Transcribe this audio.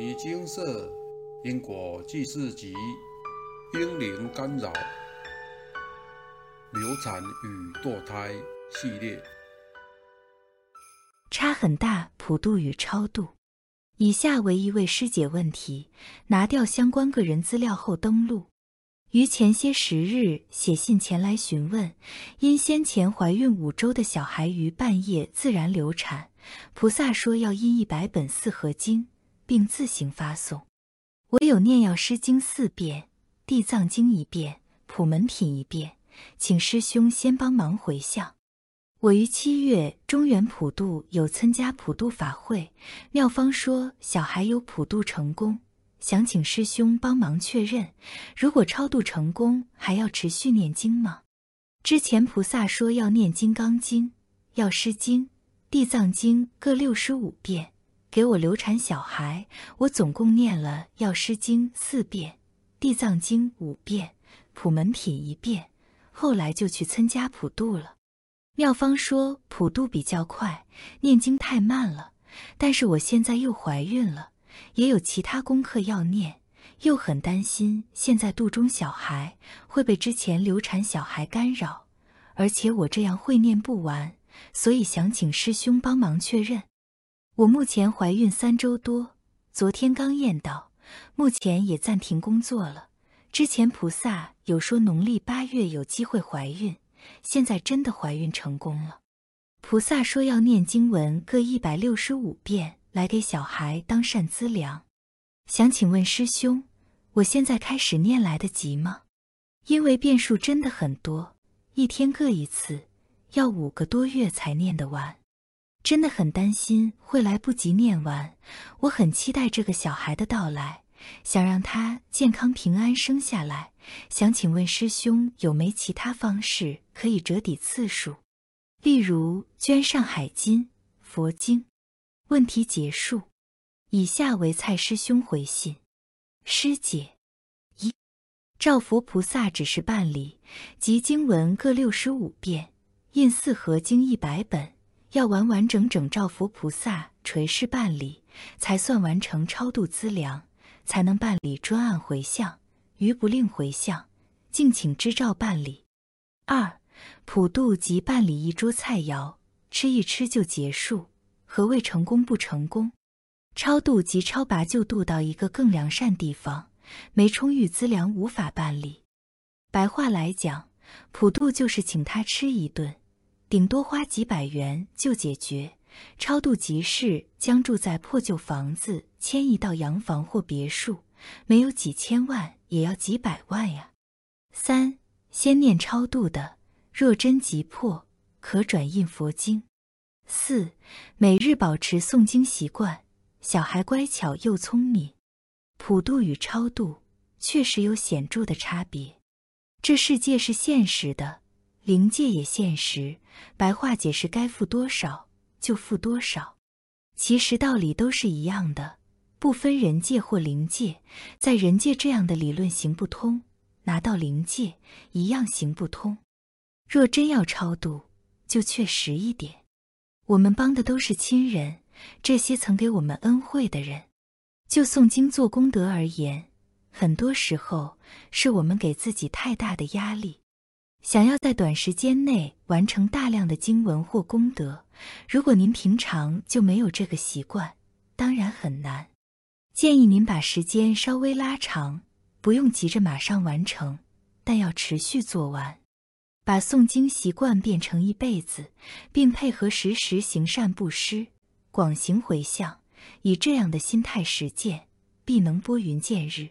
尼金色因果记事集：婴灵干扰、流产与堕胎系列。差很大，普度与超度。以下为一位师姐问题：拿掉相关个人资料后登录。于前些时日写信前来询问，因先前怀孕五周的小孩于半夜自然流产，菩萨说要印一百本四合经，并自行发送。我有念药师经四遍，地藏经一遍，普门品一遍，请师兄先帮忙回向。我于七月中原普渡有参加普渡法会，妙方说小孩有普渡成功。想请师兄帮忙确认，如果超度成功，还要持续念经吗？之前菩萨说要念《金刚经》《药师经》《地藏经》各六十五遍，给我流产小孩，我总共念了《药师经》四遍，《地藏经》五遍，《普门品》一遍，后来就去参加普渡了。妙方说普渡比较快，念经太慢了，但是我现在又怀孕了。也有其他功课要念，又很担心现在肚中小孩会被之前流产小孩干扰，而且我这样会念不完，所以想请师兄帮忙确认。我目前怀孕三周多，昨天刚验到，目前也暂停工作了。之前菩萨有说农历八月有机会怀孕，现在真的怀孕成功了。菩萨说要念经文各一百六十五遍。来给小孩当善资粮，想请问师兄，我现在开始念来得及吗？因为变数真的很多，一天各一次，要五个多月才念得完，真的很担心会来不及念完。我很期待这个小孩的到来，想让他健康平安生下来。想请问师兄，有没其他方式可以折抵次数？例如捐上海金、佛经。问题结束。以下为蔡师兄回信：师姐，一，照佛菩萨指示办理，即经文各六十五遍，印四合经一百本，要完完整整照佛菩萨垂示办理，才算完成超度资粮，才能办理专案回向。余不令回向，敬请支照办理。二，普渡即办理一桌菜肴，吃一吃就结束。何谓成功不成功？超度即超拔救度到一个更良善地方，没充裕资粮无法办理。白话来讲，普渡就是请他吃一顿，顶多花几百元就解决。超度即是将住在破旧房子迁移到洋房或别墅，没有几千万也要几百万呀。三先念超度的，若真急迫，可转印佛经。四，每日保持诵经习惯，小孩乖巧又聪明。普度与超度确实有显著的差别。这世界是现实的，灵界也现实。白话解释，该付多少就付多少。其实道理都是一样的，不分人界或灵界。在人界这样的理论行不通，拿到灵界一样行不通。若真要超度，就确实一点。我们帮的都是亲人，这些曾给我们恩惠的人。就诵经做功德而言，很多时候是我们给自己太大的压力，想要在短时间内完成大量的经文或功德。如果您平常就没有这个习惯，当然很难。建议您把时间稍微拉长，不用急着马上完成，但要持续做完。把诵经习惯变成一辈子，并配合时时行善布施、广行回向，以这样的心态实践，必能拨云见日。